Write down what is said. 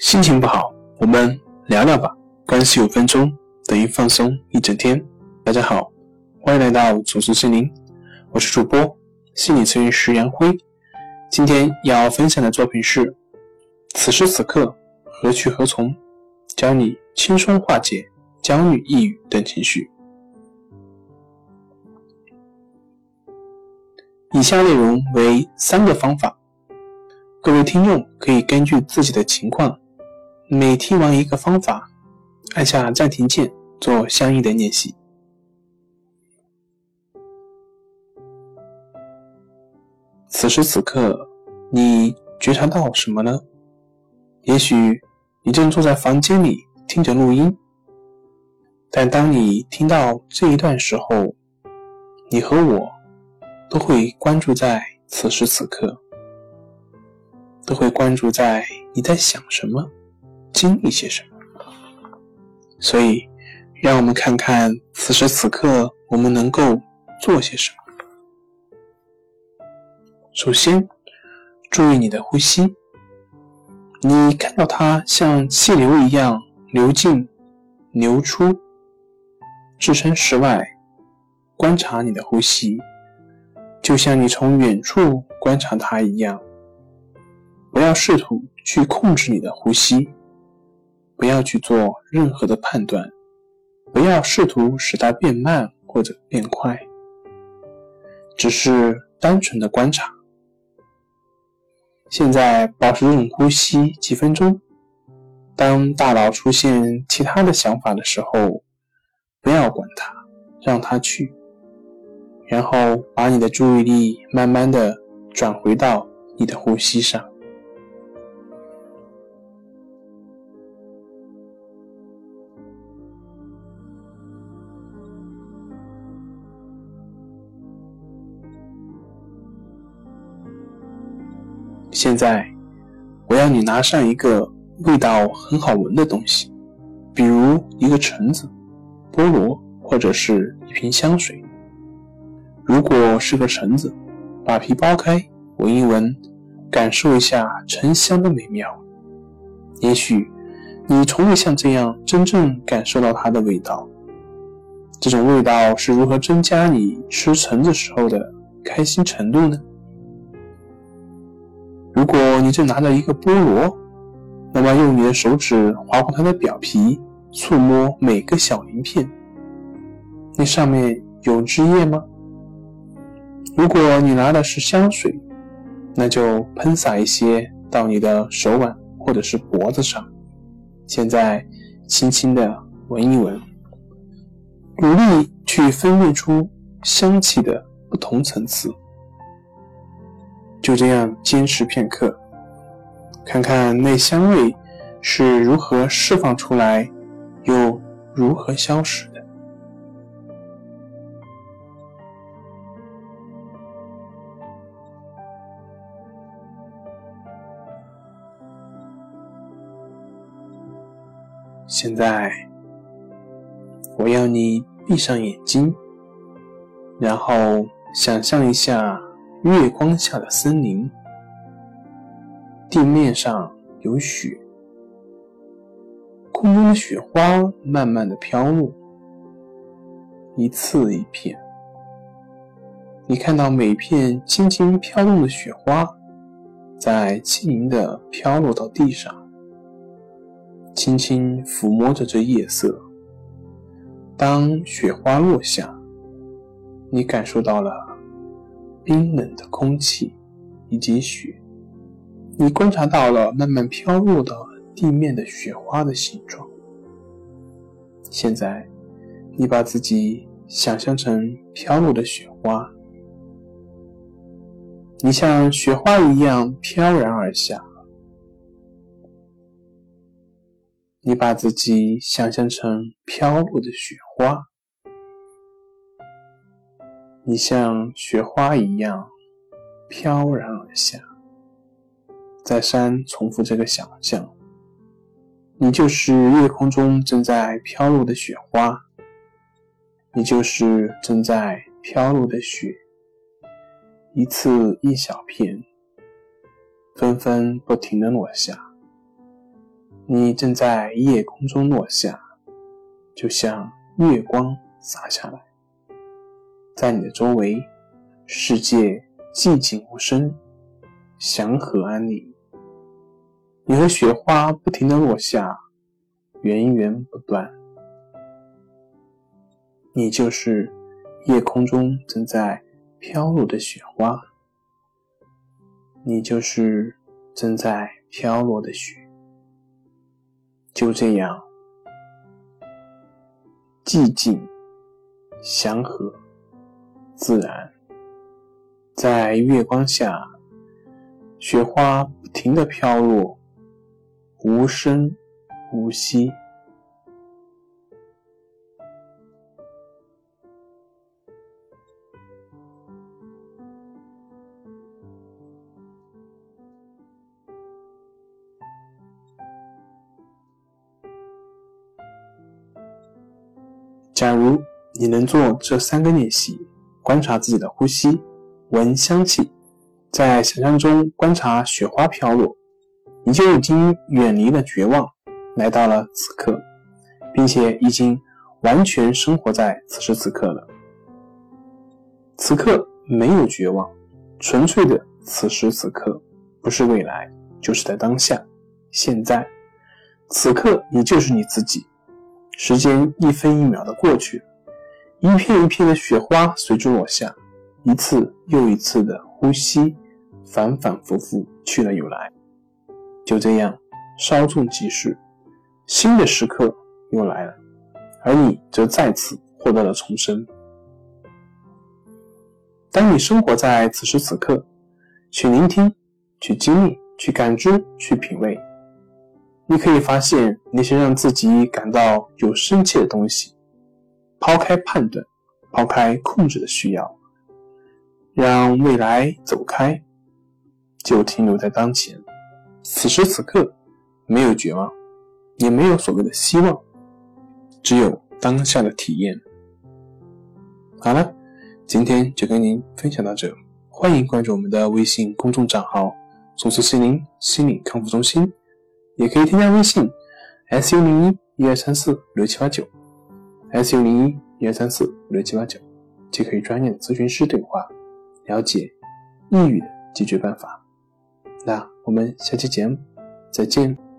心情不好，我们聊聊吧。关系五分钟等于放松一整天。大家好，欢迎来到重塑心灵，我是主播心理咨询师杨辉。今天要分享的作品是：此时此刻何去何从？教你轻松化解焦虑、抑郁等情绪。以下内容为三个方法，各位听众可以根据自己的情况。每听完一个方法，按下暂停键，做相应的练习。此时此刻，你觉察到什么呢？也许你正坐在房间里听着录音，但当你听到这一段时候，你和我都会关注在此时此刻，都会关注在你在想什么。经历些什么？所以，让我们看看此时此刻我们能够做些什么。首先，注意你的呼吸。你看到它像气流一样流进、流出，置身事外，观察你的呼吸，就像你从远处观察它一样。不要试图去控制你的呼吸。不要去做任何的判断，不要试图使它变慢或者变快，只是单纯的观察。现在保持这种呼吸几分钟。当大脑出现其他的想法的时候，不要管它，让它去，然后把你的注意力慢慢的转回到你的呼吸上。现在，我要你拿上一个味道很好闻的东西，比如一个橙子、菠萝，或者是一瓶香水。如果是个橙子，把皮剥开，闻一闻，感受一下橙香的美妙。也许你从未像这样真正感受到它的味道。这种味道是如何增加你吃橙子时候的开心程度呢？如果你正拿着一个菠萝，那么用你的手指划过它的表皮，触摸每个小鳞片，那上面有汁液吗？如果你拿的是香水，那就喷洒一些到你的手腕或者是脖子上。现在轻轻的闻一闻，努力去分辨出香气的不同层次。就这样坚持片刻，看看那香味是如何释放出来，又如何消失的。现在，我要你闭上眼睛，然后想象一下。月光下的森林，地面上有雪，空中的雪花慢慢的飘落，一次一片。你看到每片轻轻飘动的雪花，在轻盈的飘落到地上，轻轻抚摸着这夜色。当雪花落下，你感受到了。冰冷的空气以及雪，你观察到了慢慢飘落到地面的雪花的形状。现在，你把自己想象成飘落的雪花，你像雪花一样飘然而下。你把自己想象成飘落的雪花。你像雪花一样飘然而下。再三重复这个想象，你就是夜空中正在飘落的雪花，你就是正在飘落的雪，一次一小片，纷纷不停的落下。你正在夜空中落下，就像月光洒下来，在你的周围，世界寂静无声，祥和安宁。你和雪花不停的落下，源源不断。你就是夜空中正在飘落的雪花，你就是正在飘落的雪。就这样，寂静、祥和、自然，在月光下，雪花不停的飘落，无声无息。假如你能做这三个练习：观察自己的呼吸，闻香气，在想象中观察雪花飘落，你就已经远离了绝望，来到了此刻，并且已经完全生活在此时此刻了。此刻没有绝望，纯粹的此时此刻，不是未来，就是在当下，现在，此刻你就是你自己。时间一分一秒的过去，一片一片的雪花随之落下，一次又一次的呼吸，反反复复去了又来，就这样稍纵即逝，新的时刻又来了，而你则再次获得了重生。当你生活在此时此刻，去聆听，去经历，去感知，去品味。你可以发现那些让自己感到有生气的东西，抛开判断，抛开控制的需要，让未来走开，就停留在当前。此时此刻，没有绝望，也没有所谓的希望，只有当下的体验。好了，今天就跟您分享到这，欢迎关注我们的微信公众账号“松弛心灵心理康复中心”。也可以添加微信 s u 零一一二三四六七八九 s u 零一一二三四五六七八九，即可与专业的咨询师对话，了解抑郁的解决办法。那我们下期节目再见。